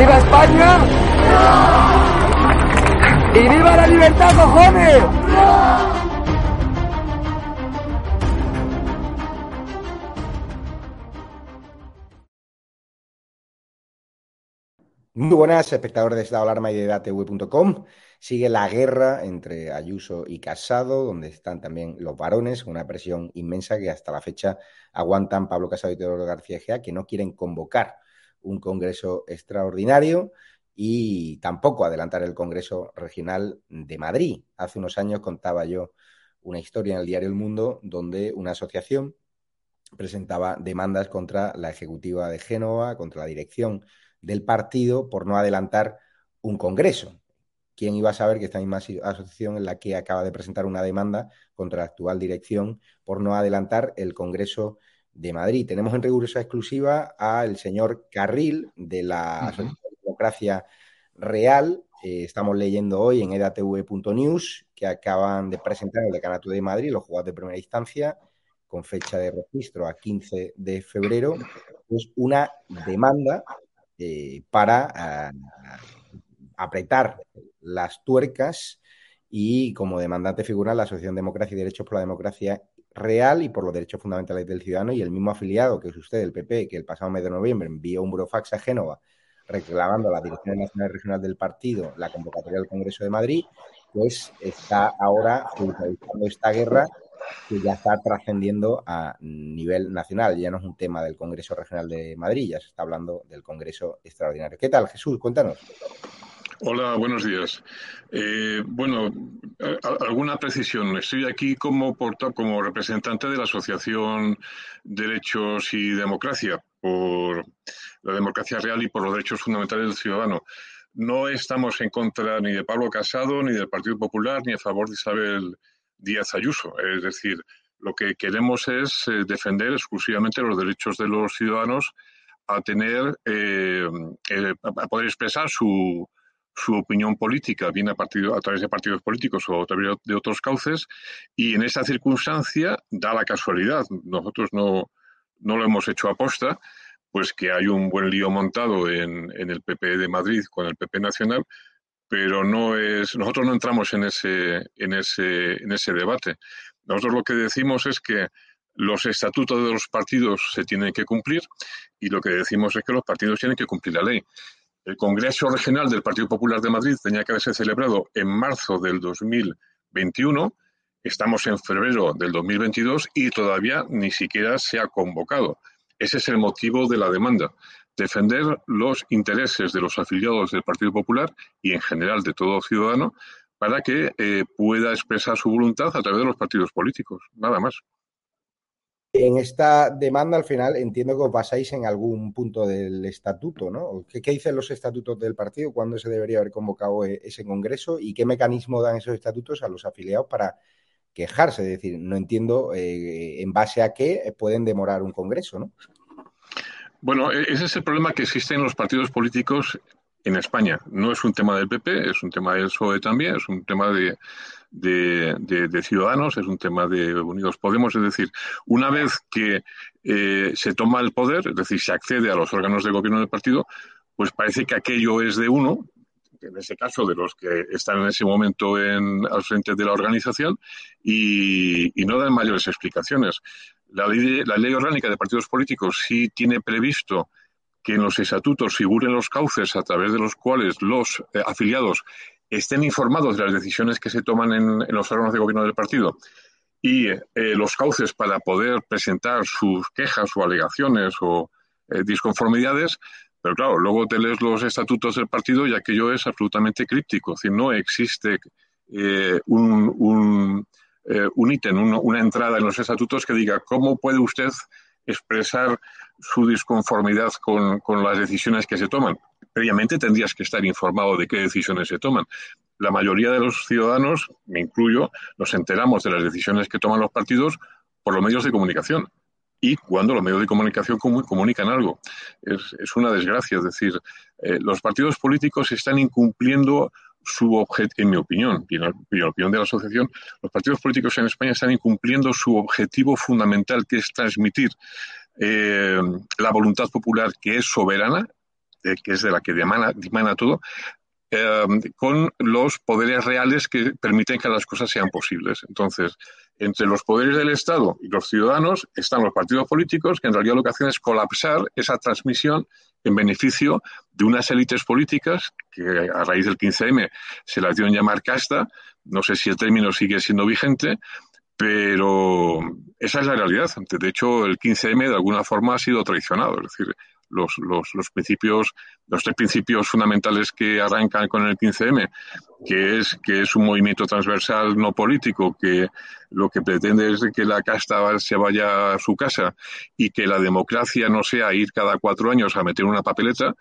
¡Viva España! ¡Y viva la libertad, cojones! Muy buenas, espectadores de Estado Alarma y de DATV.com. Sigue la guerra entre Ayuso y Casado, donde están también los varones, una presión inmensa que hasta la fecha aguantan Pablo Casado y Teodoro García Egea, que no quieren convocar un congreso extraordinario y tampoco adelantar el Congreso Regional de Madrid. Hace unos años contaba yo una historia en el diario El Mundo donde una asociación presentaba demandas contra la Ejecutiva de Génova, contra la dirección del partido por no adelantar un Congreso. ¿Quién iba a saber que esta misma asociación es la que acaba de presentar una demanda contra la actual dirección por no adelantar el Congreso de Madrid? Tenemos en rigurosa exclusiva al señor Carril de la Asociación de Democracia Real. Eh, estamos leyendo hoy en edatv.news que acaban de presentar el Decanato de Madrid, los jugadores de primera instancia, con fecha de registro a 15 de febrero, pues una demanda eh, para apretar las tuercas y como demandante figura la Asociación Democracia y Derechos por la Democracia Real y por los Derechos Fundamentales del Ciudadano y el mismo afiliado que es usted, el PP, que el pasado mes de noviembre envió un burofax a Génova reclamando a la Dirección Nacional y Regional del partido la convocatoria del Congreso de Madrid, pues está ahora judicializando esta guerra que ya está trascendiendo a nivel nacional. Ya no es un tema del Congreso Regional de Madrid, ya se está hablando del Congreso Extraordinario. ¿Qué tal, Jesús? Cuéntanos. Hola, buenos días. Eh, bueno, alguna precisión. Estoy aquí como, como representante de la Asociación Derechos y Democracia, por la democracia real y por los derechos fundamentales del ciudadano. No estamos en contra ni de Pablo Casado, ni del Partido Popular, ni a favor de Isabel Díaz Ayuso. Es decir, lo que queremos es eh, defender exclusivamente los derechos de los ciudadanos a tener, eh, eh, a poder expresar su, su opinión política, bien a, partido, a través de partidos políticos o a través de otros cauces, y en esa circunstancia da la casualidad, nosotros no, no lo hemos hecho aposta, pues que hay un buen lío montado en, en el PP de Madrid con el PP nacional, pero no es, nosotros no entramos en ese, en ese, en ese debate. Nosotros lo que decimos es que los estatutos de los partidos se tienen que cumplir y lo que decimos es que los partidos tienen que cumplir la ley. El Congreso Regional del Partido Popular de Madrid tenía que haberse celebrado en marzo del 2021. Estamos en febrero del 2022 y todavía ni siquiera se ha convocado. Ese es el motivo de la demanda defender los intereses de los afiliados del Partido Popular y en general de todo ciudadano para que eh, pueda expresar su voluntad a través de los partidos políticos, nada más. En esta demanda, al final, entiendo que os basáis en algún punto del estatuto, ¿no? ¿Qué, dicen los estatutos del partido? ¿Cuándo se debería haber convocado e, ese congreso? ¿Y qué mecanismo dan esos estatutos a los afiliados para quejarse? Es decir, no entiendo eh, en base a qué pueden demorar un congreso, ¿no? Bueno, e-, ese es el problema que existe en los partidos políticos en España. No es un tema del PP, es un tema del PSOE también, es un tema de, de, Ciudadanos, es un tema de Unidos Podemos. Es decir, una vez que eh, se toma el poder, es decir, se accede a los órganos de gobierno del partido, pues parece que aquello es de uno, en ese caso de los que están en ese momento en, al frente de la organización, y, no dan mayores explicaciones. La ley, la ley orgánica de partidos políticos sí tiene previsto que en los estatutos figuren los cauces a través de los cuales los eh, afiliados estén informados de las decisiones que se toman en, los órganos de gobierno del partido y eh, los cauces para poder presentar sus quejas o alegaciones o eh, disconformidades, pero claro, luego te lees los estatutos del partido y aquello es absolutamente críptico, es decir, no existe un eh, un ítem, una entrada en los estatutos que diga cómo puede usted expresar su disconformidad con, las decisiones que se toman. Previamente tendrías que estar informado de qué decisiones se toman. La mayoría de los ciudadanos, me incluyo, nos enteramos de las decisiones que toman los partidos por los medios de comunicación y cuando los medios de comunicación comunican algo. Es, una desgracia, es decir, eh, los partidos políticos están incumpliendo su objetivo, en mi opinión, y en la, opinión de la asociación, los partidos políticos en España están incumpliendo su objetivo fundamental, que es transmitir eh, la voluntad popular que es soberana que es de la que demana, dimana todo, con los poderes reales que permiten que las cosas sean posibles. Entonces, entre los poderes del Estado y los ciudadanos están los partidos políticos que en realidad lo que hacen es colapsar esa transmisión en beneficio de unas élites políticas que a raíz del 15M se las dio en llamar casta. No sé si el término sigue siendo vigente, pero esa es la realidad. De hecho, el 15M de alguna forma ha sido traicionado. Es decir, los, los, principios, los tres principios fundamentales que arrancan con el 15M, que es que es un movimiento transversal no político, que lo que pretende es que la casta se vaya a su casa y que la democracia no sea ir cada cuatro años a meter una papeleta,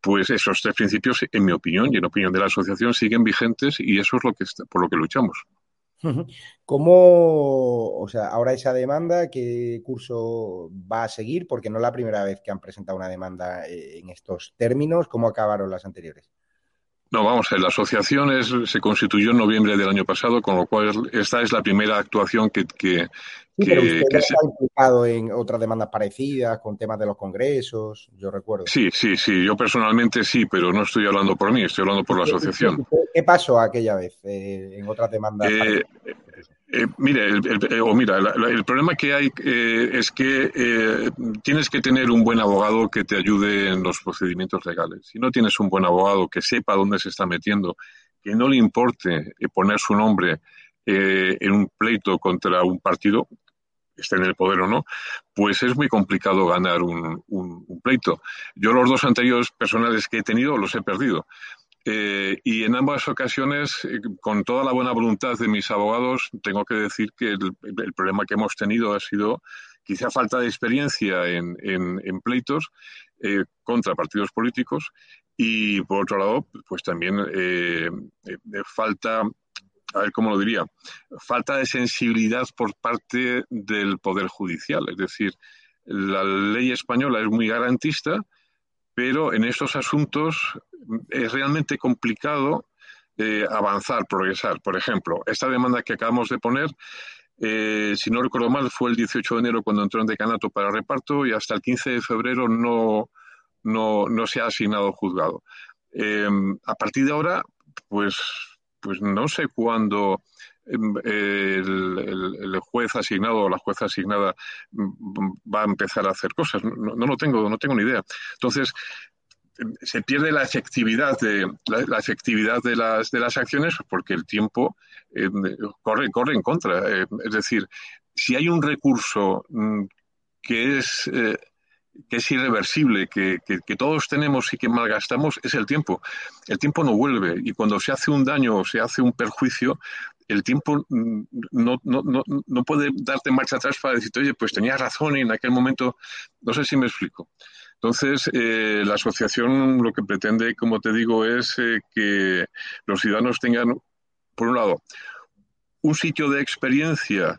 pues esos tres principios, en mi opinión y en opinión de la asociación, siguen vigentes y eso es lo que por lo que luchamos. ¿Cómo, o sea, ahora esa demanda, qué curso va a seguir? Porque no es la primera vez que han presentado una demanda eh, en estos términos. ¿Cómo acabaron las anteriores? No, vamos, la asociación se constituyó en noviembre del año pasado, con lo cual esta es la primera actuación que... que, sí, pero usted se... ha implicado en otras demandas parecidas, con temas de los congresos, yo recuerdo. Sí, sí, sí, yo personalmente sí, pero no estoy hablando por mí, estoy hablando por la asociación. ¿Qué pasó aquella vez eh, en otras demandas? Eh, eh, mire, el, o mira, el problema que hay eh, es que eh, tienes que tener un buen abogado que te ayude en los procedimientos legales. Si no tienes un buen abogado que sepa dónde se está metiendo, que no le importe poner su nombre en un pleito contra un partido, esté en el poder o no, pues es muy complicado ganar un, un pleito. Yo los dos anteriores personales que he tenido los he perdido. Eh, y en ambas ocasiones, eh, con toda la buena voluntad de mis abogados, tengo que decir que el, problema que hemos tenido ha sido quizá falta de experiencia en, pleitos eh, contra partidos políticos y, por otro lado, pues también falta, a ver cómo lo diría, falta de sensibilidad por parte del Poder Judicial. Es decir, la ley española es muy garantista, pero en estos asuntos es realmente complicado eh, avanzar, progresar. Por ejemplo, esta demanda que acabamos de poner, eh, si no recuerdo mal, fue el 18 de enero cuando entró en decanato para reparto y hasta el 15 de febrero no, no, se ha asignado juzgado. Eh, a partir de ahora, pues, pues no sé cuándo el, juez asignado o la jueza asignada va a empezar a hacer cosas. No, no, lo tengo, no tengo ni idea. Entonces, se pierde la efectividad de la, efectividad de las de las acciones porque el tiempo eh, corre corre en contra eh, es decir si hay un recurso mm, que es eh, que es irreversible, que, que, todos tenemos y que malgastamos, es el tiempo. El tiempo no vuelve y cuando se hace un daño o se hace un perjuicio, el tiempo mm, no, no, no, no puede darte marcha atrás para decirte, oye, pues tenías razón y en aquel momento, no sé si me explico. Entonces, eh, la asociación lo que pretende, como te digo, es eh, que los ciudadanos tengan, por un lado, un sitio de experiencia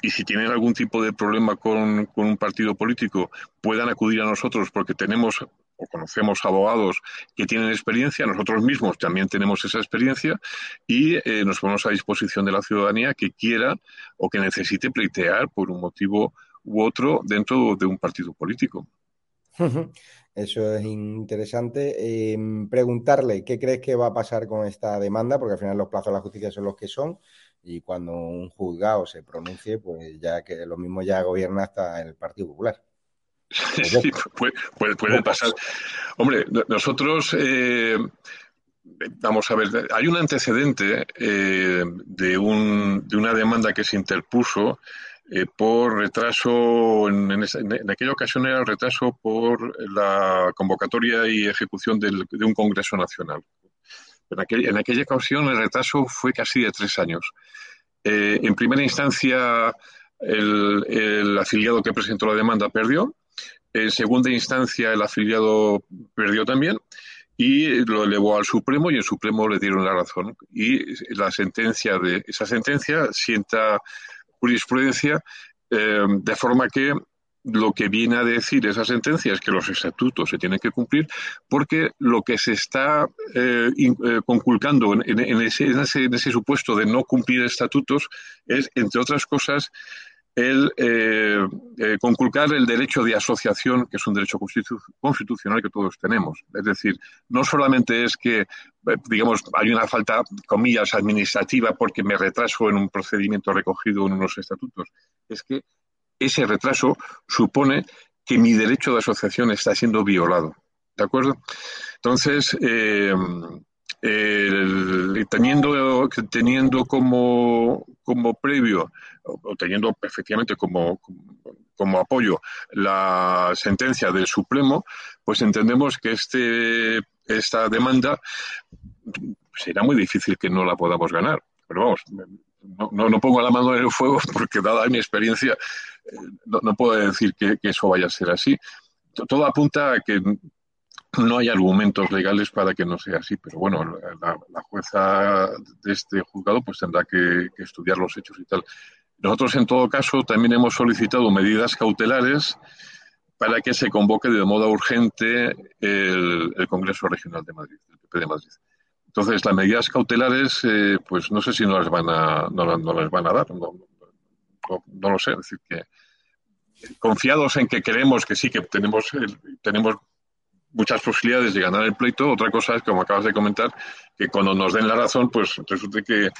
y si tienen algún tipo de problema con, un partido político, puedan acudir a nosotros porque tenemos o conocemos abogados que tienen experiencia, nosotros mismos también tenemos esa experiencia y eh, nos ponemos a disposición de la ciudadanía que quiera o que necesite pleitear por un motivo u otro dentro de un partido político. Eso es interesante. Em, preguntarle qué crees que va a pasar con esta demanda, porque al final los plazos de la justicia son los que son, y cuando un juzgado se pronuncie, pues ya que lo mismo ya gobierna hasta el Partido Popular. Sí, puede, puede, pasar. Hombre, nosotros, eh, vamos a ver, hay un antecedente eh, de, un, de una demanda que se interpuso eh, por retraso, en, aquella ocasión era el retraso por la convocatoria y ejecución de un Congreso Nacional. En, aquella ocasión el retraso fue casi de tres años. En primera instancia, el, afiliado que presentó la demanda perdió. En segunda instancia, el afiliado perdió también y lo elevó al Supremo y el Supremo le dieron la razón. Y la sentencia de esa sentencia sienta jurisprudencia, eh, de forma que lo que viene a decir esa sentencia es que los estatutos se tienen que cumplir porque lo que se está eh, eh, conculcando en, ese, supuesto de no cumplir estatutos es, entre otras cosas, el eh, eh, conculcar el derecho de asociación, que es un derecho constitucional que todos tenemos. Es decir, no solamente es que, eh, digamos, hay una falta, comillas, administrativa porque me retraso en un procedimiento recogido en unos estatutos, es que ese retraso supone que mi derecho de asociación está siendo violado. ¿De acuerdo? Entonces, teniendo, teniendo como, como previo o teniendo efectivamente como, como apoyo la sentencia del Supremo, pues entendemos que este, esta demanda será muy difícil que no la podamos ganar. Pero vamos, no, no, pongo la mano en el fuego porque dada mi experiencia eh, no, puedo decir que, eso vaya a ser así. Todo apunta a que no hay argumentos legales para que no sea así, pero bueno, la, jueza de este juzgado pues tendrá que, estudiar los hechos y tal. Nosotros, en todo caso, también hemos solicitado medidas cautelares para que se convoque de modo urgente el, Congreso Regional de Madrid, el PP de Madrid. Entonces, las medidas cautelares, eh, pues no sé si no las van a, no, las van a dar, no, no, lo sé. Es decir, que confiados en que creemos que sí, que tenemos, tenemos muchas posibilidades de ganar el pleito. Otra cosa es, como acabas de comentar, que cuando nos den la razón, pues resulte que,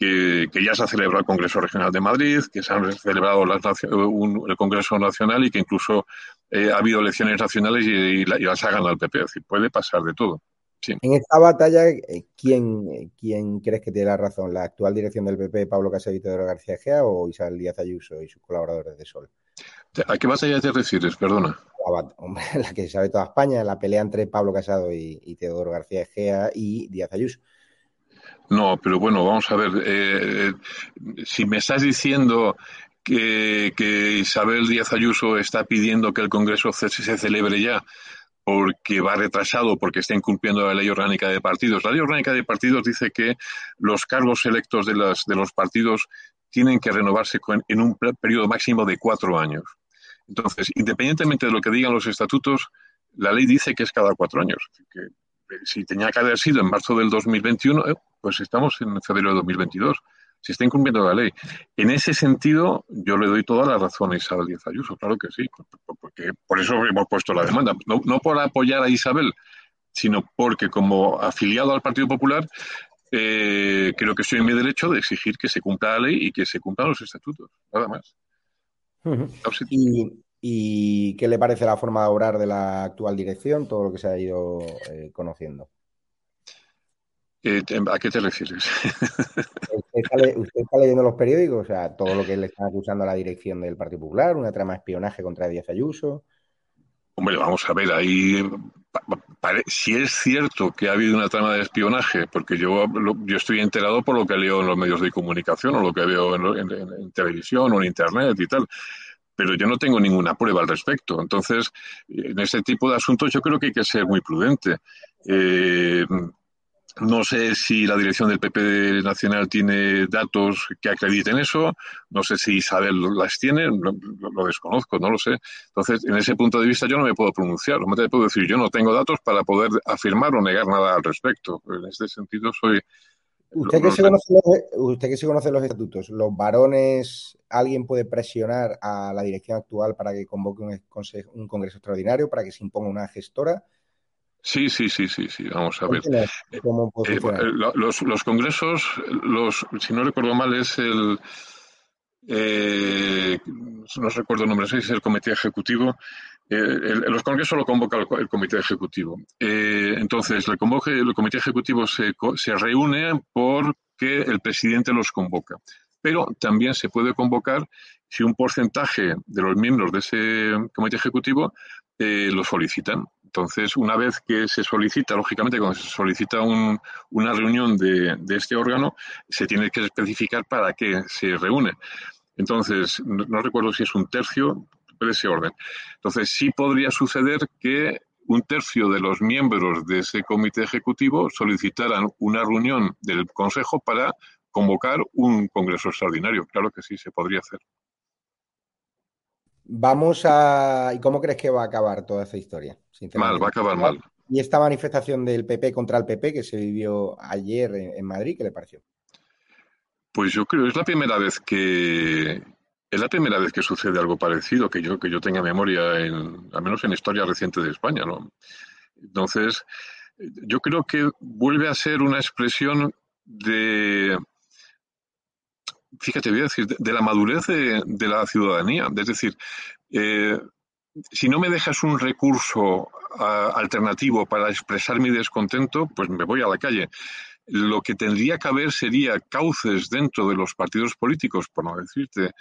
ya se ha celebrado el Congreso Regional de Madrid, que se han celebrado el Congreso Nacional y que incluso eh, ha habido elecciones nacionales y, las ha ganado el PP. Es decir, puede pasar de todo. En esta batalla, eh, ¿quién, ¿quién crees que tiene la razón? ¿La actual dirección del PP, Pablo y Pedro García Gea o Isabel Díaz Ayuso y sus colaboradores de Sol? ¿A qué batalla te refieres? Perdona. La, que sabe toda España, la pelea entre Pablo Casado y, Teodoro García Egea y Díaz Ayuso. No, pero bueno, vamos a ver. Eh, si me estás diciendo que, Isabel Díaz Ayuso está pidiendo que el Congreso se, celebre ya porque va retrasado, porque está incumpliendo la ley orgánica de partidos. La ley orgánica de partidos dice que los cargos electos de, las, de los partidos tienen que renovarse en un periodo máximo de cuatro años. Entonces, independientemente de lo que digan los estatutos, la ley dice que es cada cuatro años. Que, eh, si tenía que haber sido en marzo del 2021, eh, pues estamos en febrero de 2022. Se está incumpliendo la ley. En ese sentido, yo le doy toda la razón a Isabel Díaz Ayuso, claro que sí, porque por eso hemos puesto la demanda. No, por apoyar a Isabel, sino porque como afiliado al Partido Popular eh, creo que estoy en mi derecho de exigir que se cumpla la ley y que se cumplan los estatutos, nada más. ¿Y, qué le parece la forma de obrar de la actual dirección, todo lo que se ha ido eh, conociendo? Eh, ¿A qué te refieres? ¿Usted está, leyendo los periódicos? O sea, todo lo que le están acusando a la dirección del Partido Popular, una trama de espionaje contra Díaz Ayuso. Hombre, vamos a ver, ahí si es cierto que ha habido una trama de espionaje, porque yo, yo estoy enterado por lo que leo en los medios de comunicación o lo que veo en, televisión o en Internet y tal, pero yo no tengo ninguna prueba al respecto. Entonces, en este tipo de asuntos yo creo que hay que ser muy prudente. Eh, no sé si la dirección del PP Nacional tiene datos que acrediten eso, no sé si Isabel las tiene, lo, desconozco, no lo sé. Entonces, en ese punto de vista yo no me puedo pronunciar, no me puedo decir, yo no tengo datos para poder afirmar o negar nada al respecto. En este sentido soy... Usted que, se conoce los, usted que se conoce los estatutos, ¿los varones, alguien puede presionar a la dirección actual para que convoque un, un congreso extraordinario, para que se imponga una gestora? Sí, sí, sí, sí, sí. Vamos a ver. Eh, eh, los, los, congresos, los, si no recuerdo mal, es el, eh, no recuerdo el nombre, es el comité ejecutivo. los congresos lo convoca el, comité ejecutivo. entonces, el, convoque, el comité ejecutivo se, se reúne porque el presidente los convoca. Pero también se puede convocar si un porcentaje de los miembros de ese comité ejecutivo lo solicitan. Entonces, una vez que se solicita, lógicamente, cuando se solicita una reunión de, este órgano, se tiene que especificar para qué se reúne. Entonces, no, recuerdo si es un tercio de ese orden. Entonces, sí podría suceder que un tercio de los miembros de ese comité ejecutivo solicitaran una reunión del Consejo para convocar un Congreso extraordinario. Claro que sí, se podría hacer. Vamos a. ¿Y cómo crees que va a acabar toda esta historia? Mal, va a acabar mal. ¿Y esta manifestación del PP contra el PP que se vivió ayer en, Madrid, qué le pareció? Pues yo creo, es la primera vez que es la primera vez que sucede algo parecido, que yo, que yo tenga memoria, en, al menos en historia reciente de España. ¿no? Entonces, yo creo que vuelve a ser una expresión de, fíjate, voy a decir, de, la madurez de, la ciudadanía. Es decir, eh, si no me dejas un recurso alternativo para expresar mi descontento, pues me voy a la calle. Lo que tendría que haber sería cauces dentro de los partidos políticos, por no decirte,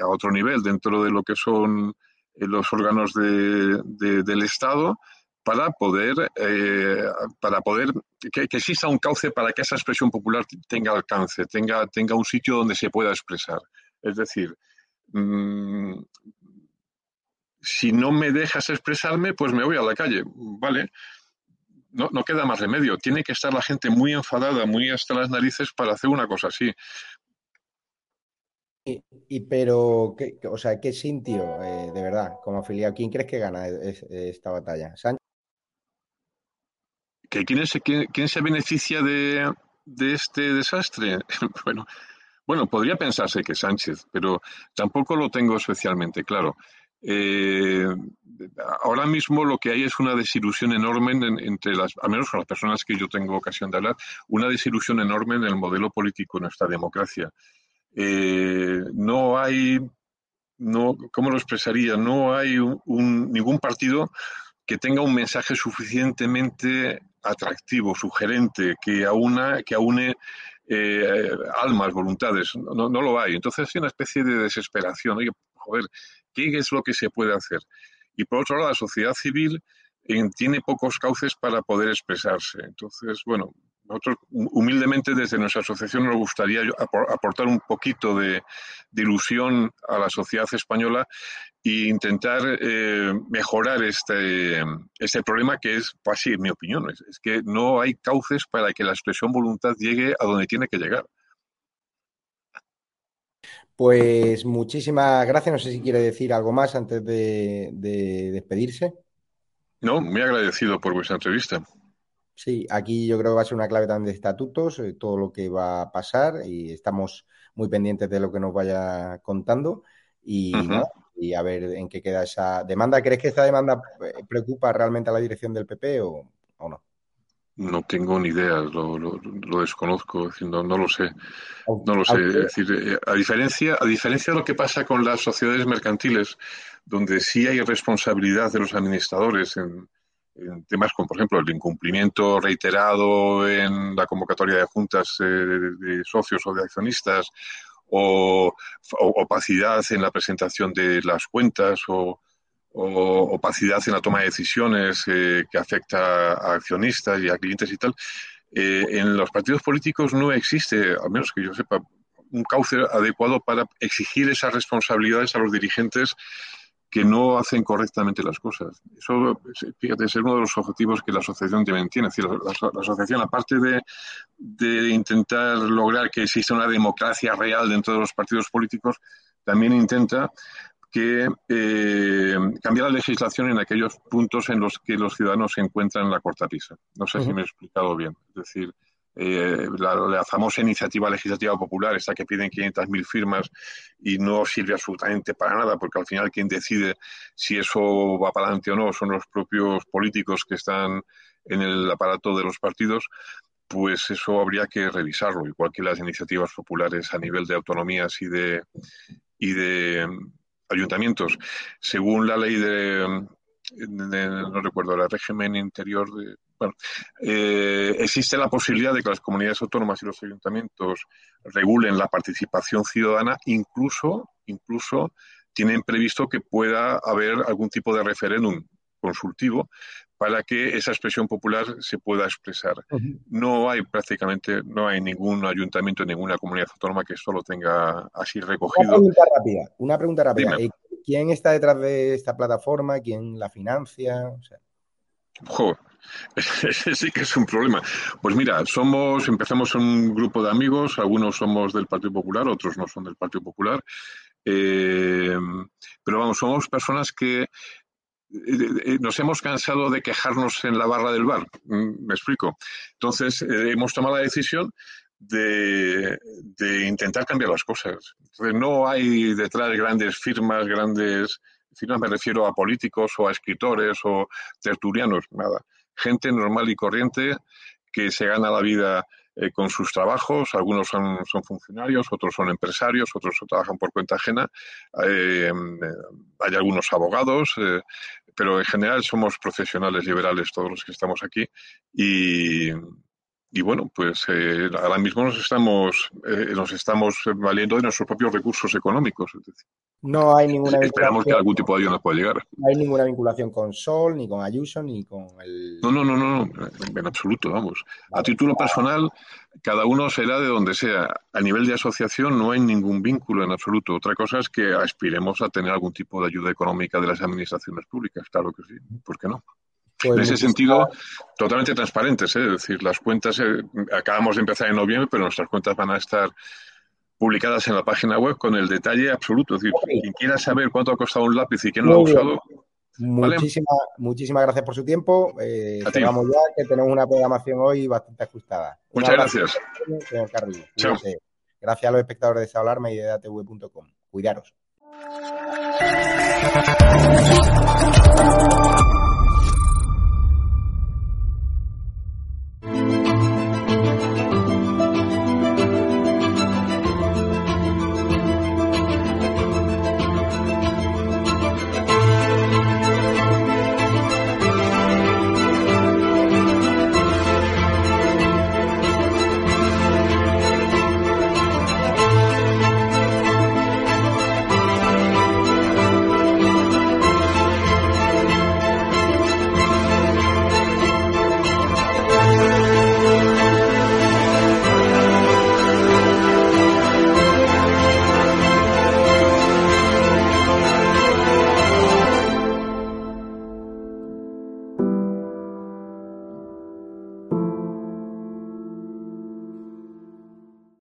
a otro nivel, dentro de lo que son eh, los órganos del Estado, para poder, eh, para poder que, exista un cauce para que esa expresión popular tenga alcance, tenga, tenga un sitio donde se pueda expresar. Es decir, mm, si no me dejas expresarme, pues me voy a la calle, ¿vale? No, no, queda más remedio. Tiene que estar la gente muy enfadada, muy hasta las narices para hacer una cosa así. Y, pero, ¿qué, o sea, ¿qué sintió eh, de verdad como afiliado? ¿Quién crees que gana esta batalla? Quién, quién, se beneficia de, este desastre? bueno, bueno, podría pensarse que Sánchez, pero tampoco lo tengo especialmente claro. Eh, ahora mismo lo que hay es una desilusión enorme entre las, al menos con las personas que yo tengo ocasión de hablar, una desilusión enorme en el modelo político de nuestra democracia. Eh, no hay, no, ¿cómo lo expresaría? No hay ningún partido que tenga un mensaje suficientemente atractivo, sugerente, que, aúna, que aúne eh, almas, voluntades. No, no, lo hay. Entonces hay una especie de desesperación. Oye, joder, ¿qué es lo que se puede hacer? Y por otro lado, la sociedad civil eh, tiene pocos cauces para poder expresarse. Entonces, bueno, nosotros humildemente desde nuestra asociación nos gustaría aportar un poquito de, ilusión a la sociedad española e intentar eh, mejorar este, este problema que es, pues sí, en mi opinión, es, es, que no hay cauces para que la expresión voluntad llegue a donde tiene que llegar. Pues muchísimas gracias. No sé si quiere decir algo más antes de, de despedirse. No, muy agradecido por vuestra entrevista. Sí, aquí yo creo que va a ser una clave también de estatutos, eh, todo lo que va a pasar y estamos muy pendientes de lo que nos vaya contando y, y a ver en qué queda esa demanda. ¿Crees que esta demanda eh, preocupa realmente a la dirección del PP o, no? No tengo ni idea, lo, desconozco, no, no, lo sé. No lo sé. Es decir, eh, a diferencia, a diferencia de lo que pasa con las sociedades mercantiles, donde sí hay responsabilidad de los administradores en, en temas como, por ejemplo, el incumplimiento reiterado en la convocatoria de juntas eh, de, socios o de accionistas, o, opacidad en la presentación de las cuentas, o, opacidad en la toma de decisiones eh, que afecta a accionistas y a clientes y tal. Eh, en los partidos políticos no existe, al menos que yo sepa, un cauce adecuado para exigir esas responsabilidades a los dirigentes que no hacen correctamente las cosas. Eso, fíjate, es uno de los objetivos que la asociación también tiene. Es decir, la, asociación, aparte de, de, intentar lograr que exista una democracia real dentro de los partidos políticos, también intenta que eh, cambiar la legislación en aquellos puntos en los que los ciudadanos se encuentran en la cortapisa. No sé si me he explicado bien. Es decir, eh, la, famosa iniciativa legislativa popular, esta que piden 500.000 firmas y no sirve absolutamente para nada, porque al final quien decide si eso va para adelante o no son los propios políticos que están en el aparato de los partidos, pues eso habría que revisarlo, igual que las iniciativas populares a nivel de autonomías y de, y de mm, ayuntamientos. Según la ley de, no recuerdo, el régimen interior de, bueno, eh, existe la posibilidad de que las comunidades autónomas y los ayuntamientos regulen la participación ciudadana, incluso, incluso tienen previsto que pueda haber algún tipo de referéndum consultivo para que esa expresión popular se pueda expresar. No hay prácticamente, no hay ningún ayuntamiento, ninguna comunidad autónoma que esto lo tenga así recogido. Una pregunta rápida. Una pregunta rápida. ¿Quién está detrás de esta plataforma? ¿Quién la financia? O. Ese sí que es un problema. Pues mira, somos, empezamos un grupo de amigos, algunos somos del Partido Popular, otros no son del Partido Popular, eh, pero vamos, somos personas que eh, eh, nos hemos cansado de quejarnos en la barra del bar, me explico. Entonces, hemos tomado la decisión de, intentar cambiar las cosas. Entonces, no hay detrás grandes firmas, grandes firmas, me refiero a políticos o a escritores o tertulianos, nada. Gente normal y corriente que se gana la vida eh, con sus trabajos, algunos son, funcionarios, otros son empresarios, otros trabajan por cuenta ajena, eh, hay algunos abogados, eh, pero en general somos profesionales liberales todos los que estamos aquí y, y bueno, pues eh, ahora mismo nos estamos, eh, nos estamos valiendo de nuestros propios recursos económicos. no hay ninguna Esperamos que algún tipo de ayuda nos pueda llegar. No hay ninguna vinculación con Sol, ni con Ayuso, ni con el... No, no, no, no, en absoluto, vamos. A título personal, cada uno será de donde sea. A nivel de asociación no hay ningún vínculo en absoluto. Otra cosa es que aspiremos a tener algún tipo de ayuda económica de las administraciones públicas, claro que sí, ¿por qué no? Pues en ese sentido, totalmente transparentes, ¿eh? es decir, las cuentas, eh, acabamos de empezar en noviembre, pero nuestras cuentas van a estar publicadas en la página web con el detalle absoluto. Es decir, quien quiera saber cuánto ha costado un lápiz y quién lo ha usado. Muchísimas, muchísimas gracias por su tiempo. Eh, ya, que tenemos una programación hoy bastante ajustada. Muchas gracias. Señor Gracias a los espectadores de Salarma y de datv.com. Cuidaros.